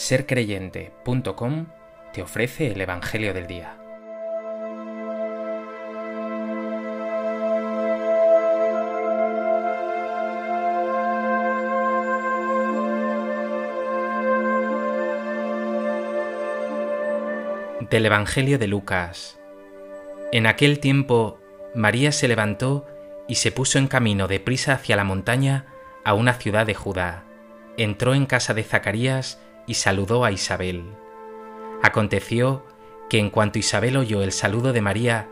sercreyente.com te ofrece el Evangelio del Día. Del Evangelio de Lucas. En aquel tiempo, María se levantó y se puso en camino de prisa hacia la montaña a una ciudad de Judá. Entró en casa de Zacarías y saludó a Isabel. Aconteció que en cuanto Isabel oyó el saludo de María,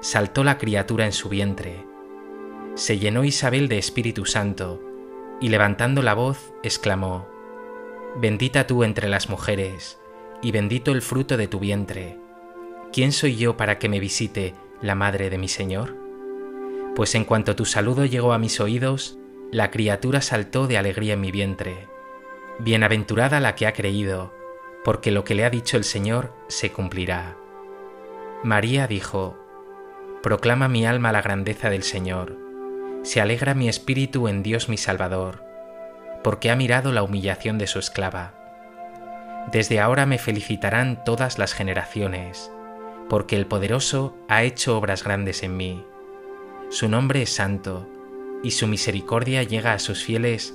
saltó la criatura en su vientre. Se llenó Isabel de Espíritu Santo, y levantando la voz, exclamó, Bendita tú entre las mujeres, y bendito el fruto de tu vientre. ¿Quién soy yo para que me visite la madre de mi Señor? Pues en cuanto tu saludo llegó a mis oídos, la criatura saltó de alegría en mi vientre. Bienaventurada la que ha creído, porque lo que le ha dicho el Señor se cumplirá. María dijo, Proclama mi alma la grandeza del Señor, se alegra mi espíritu en Dios mi Salvador, porque ha mirado la humillación de su esclava. Desde ahora me felicitarán todas las generaciones, porque el poderoso ha hecho obras grandes en mí. Su nombre es santo, y su misericordia llega a sus fieles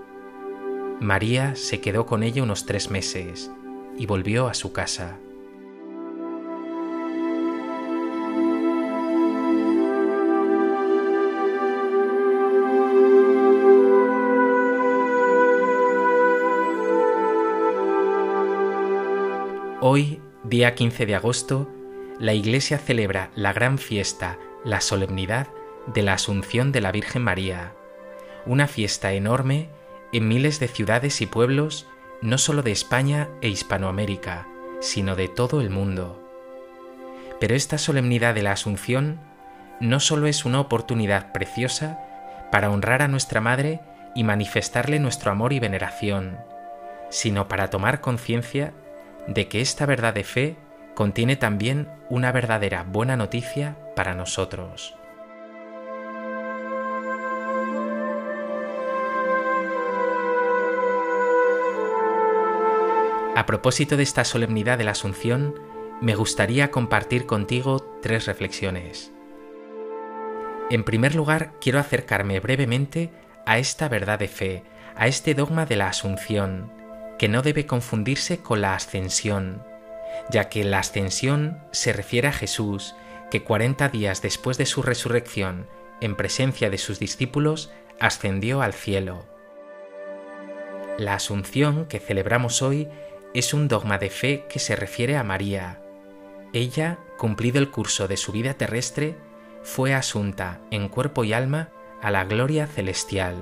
María se quedó con ella unos tres meses y volvió a su casa. Hoy, día 15 de agosto, la Iglesia celebra la gran fiesta, la solemnidad de la Asunción de la Virgen María, una fiesta enorme en miles de ciudades y pueblos, no solo de España e Hispanoamérica, sino de todo el mundo. Pero esta solemnidad de la Asunción no solo es una oportunidad preciosa para honrar a nuestra Madre y manifestarle nuestro amor y veneración, sino para tomar conciencia de que esta verdad de fe contiene también una verdadera buena noticia para nosotros. A propósito de esta solemnidad de la Asunción, me gustaría compartir contigo tres reflexiones. En primer lugar, quiero acercarme brevemente a esta verdad de fe, a este dogma de la Asunción, que no debe confundirse con la ascensión, ya que la ascensión se refiere a Jesús, que cuarenta días después de su resurrección, en presencia de sus discípulos, ascendió al cielo. La Asunción que celebramos hoy es un dogma de fe que se refiere a María. Ella, cumplido el curso de su vida terrestre, fue asunta en cuerpo y alma a la gloria celestial.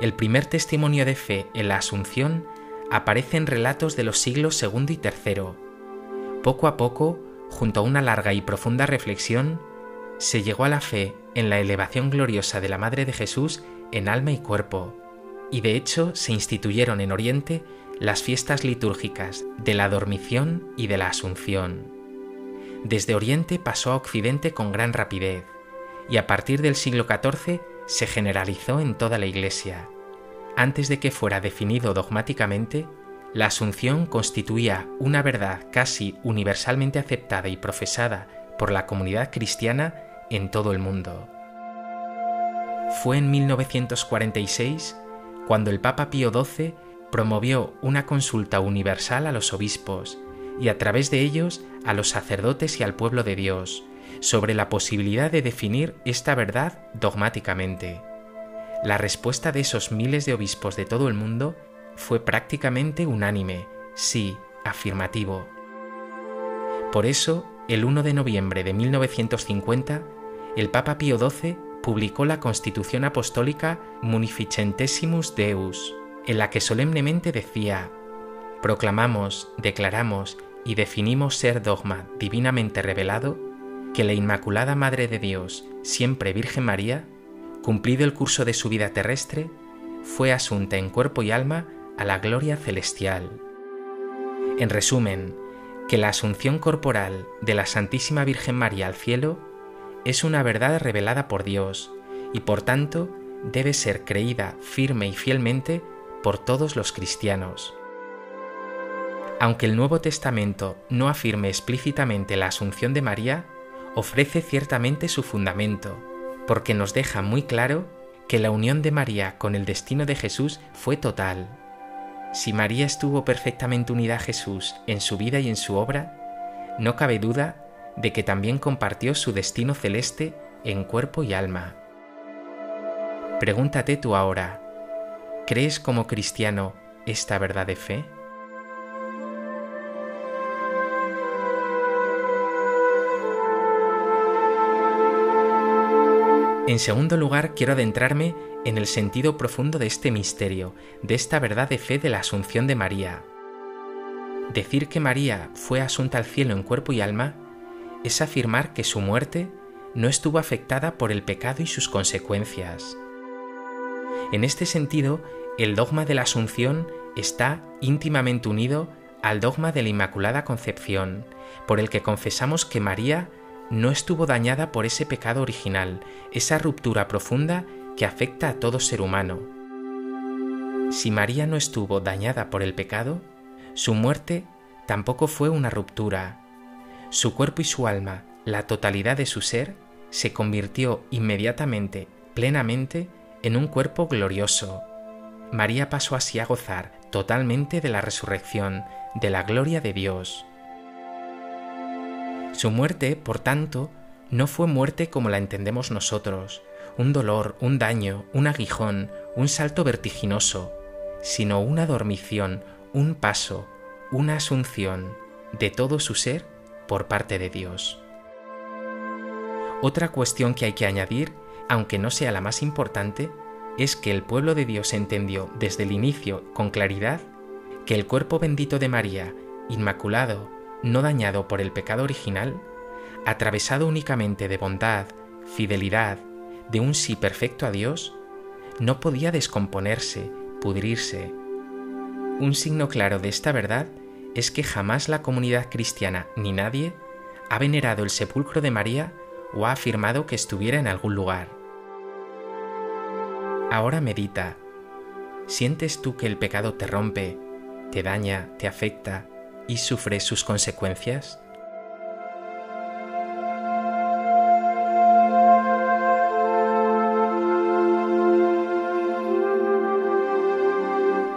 El primer testimonio de fe en la Asunción aparece en relatos de los siglos II y III. Poco a poco, junto a una larga y profunda reflexión, se llegó a la fe en la elevación gloriosa de la Madre de Jesús en alma y cuerpo, y de hecho se instituyeron en Oriente las fiestas litúrgicas de la Dormición y de la Asunción. Desde Oriente pasó a Occidente con gran rapidez y a partir del siglo XIV se generalizó en toda la Iglesia. Antes de que fuera definido dogmáticamente, la Asunción constituía una verdad casi universalmente aceptada y profesada por la comunidad cristiana en todo el mundo. Fue en 1946 cuando el Papa Pío XII promovió una consulta universal a los obispos y a través de ellos a los sacerdotes y al pueblo de Dios sobre la posibilidad de definir esta verdad dogmáticamente. La respuesta de esos miles de obispos de todo el mundo fue prácticamente unánime, sí, afirmativo. Por eso, el 1 de noviembre de 1950, el Papa Pío XII publicó la Constitución Apostólica Munificentesimus Deus, en la que solemnemente decía, proclamamos, declaramos y definimos ser dogma divinamente revelado que la Inmaculada Madre de Dios, siempre Virgen María, cumplido el curso de su vida terrestre, fue asunta en cuerpo y alma a la gloria celestial. En resumen, que la asunción corporal de la Santísima Virgen María al cielo es una verdad revelada por Dios y por tanto debe ser creída firme y fielmente por todos los cristianos. Aunque el Nuevo Testamento no afirme explícitamente la asunción de María, ofrece ciertamente su fundamento, porque nos deja muy claro que la unión de María con el destino de Jesús fue total. Si María estuvo perfectamente unida a Jesús en su vida y en su obra, no cabe duda de que también compartió su destino celeste en cuerpo y alma. Pregúntate tú ahora, ¿crees como cristiano esta verdad de fe? En segundo lugar, quiero adentrarme en el sentido profundo de este misterio, de esta verdad de fe de la Asunción de María. Decir que María fue asunta al cielo en cuerpo y alma es afirmar que su muerte no estuvo afectada por el pecado y sus consecuencias. En este sentido, el dogma de la Asunción está íntimamente unido al dogma de la Inmaculada Concepción, por el que confesamos que María no estuvo dañada por ese pecado original, esa ruptura profunda que afecta a todo ser humano. Si María no estuvo dañada por el pecado, su muerte tampoco fue una ruptura. Su cuerpo y su alma, la totalidad de su ser, se convirtió inmediatamente, plenamente, en un cuerpo glorioso. María pasó así a gozar totalmente de la resurrección, de la gloria de Dios. Su muerte, por tanto, no fue muerte como la entendemos nosotros, un dolor, un daño, un aguijón, un salto vertiginoso, sino una dormición, un paso, una asunción de todo su ser por parte de Dios. Otra cuestión que hay que añadir, aunque no sea la más importante, es que el pueblo de Dios entendió desde el inicio con claridad que el cuerpo bendito de María, inmaculado, no dañado por el pecado original, atravesado únicamente de bondad, fidelidad, de un sí perfecto a Dios, no podía descomponerse, pudrirse. Un signo claro de esta verdad es que jamás la comunidad cristiana ni nadie ha venerado el sepulcro de María o ha afirmado que estuviera en algún lugar. Ahora medita. ¿Sientes tú que el pecado te rompe, te daña, te afecta, y sufre sus consecuencias?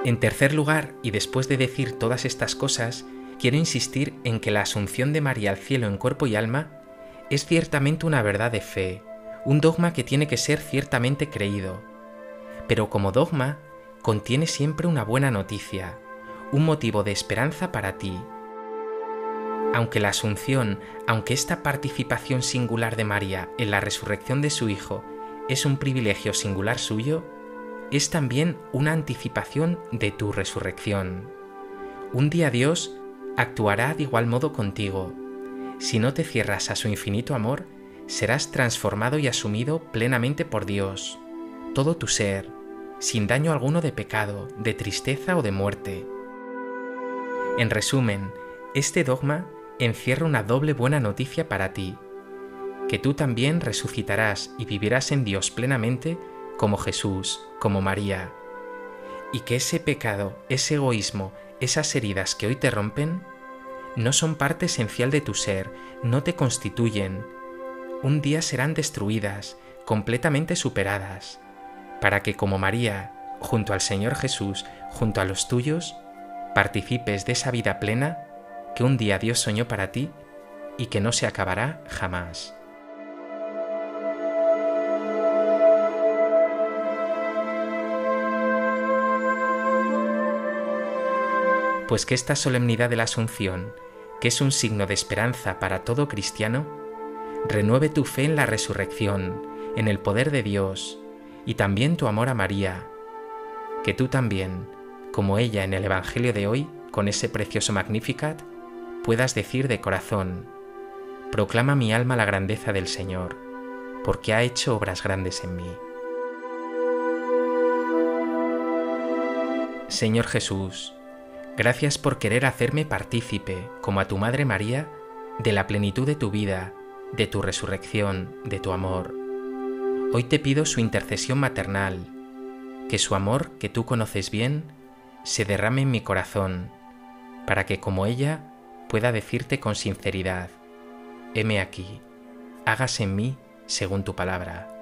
En tercer lugar, y después de decir todas estas cosas, quiero insistir en que la asunción de María al cielo en cuerpo y alma es ciertamente una verdad de fe, un dogma que tiene que ser ciertamente creído. Pero como dogma, contiene siempre una buena noticia, un motivo de esperanza para ti. Aunque la Asunción, aunque esta participación singular de María en la resurrección de su Hijo es un privilegio singular suyo, es también una anticipación de tu resurrección. Un día Dios actuará de igual modo contigo. Si no te cierras a su infinito amor, serás transformado y asumido plenamente por Dios, todo tu ser, sin daño alguno de pecado, de tristeza o de muerte. En resumen, este dogma encierra una doble buena noticia para ti, que tú también resucitarás y vivirás en Dios plenamente como Jesús, como María, y que ese pecado, ese egoísmo, esas heridas que hoy te rompen, no son parte esencial de tu ser, no te constituyen. Un día serán destruidas, completamente superadas, para que como María, junto al Señor Jesús, junto a los tuyos, participes de esa vida plena que un día Dios soñó para ti y que no se acabará jamás. Pues que esta solemnidad de la Asunción, que es un signo de esperanza para todo cristiano, renueve tu fe en la resurrección, en el poder de Dios y también tu amor a María, que tú también, como ella en el Evangelio de hoy, con ese precioso Magnificat, puedas decir de corazón, Proclama mi alma la grandeza del Señor, porque ha hecho obras grandes en mí. Señor Jesús, gracias por querer hacerme partícipe, como a tu Madre María, de la plenitud de tu vida, de tu resurrección, de tu amor. Hoy te pido su intercesión maternal, que su amor, que tú conoces bien, se derrame en mi corazón, para que como ella pueda decirte con sinceridad, heme aquí, hágase en mí según tu palabra.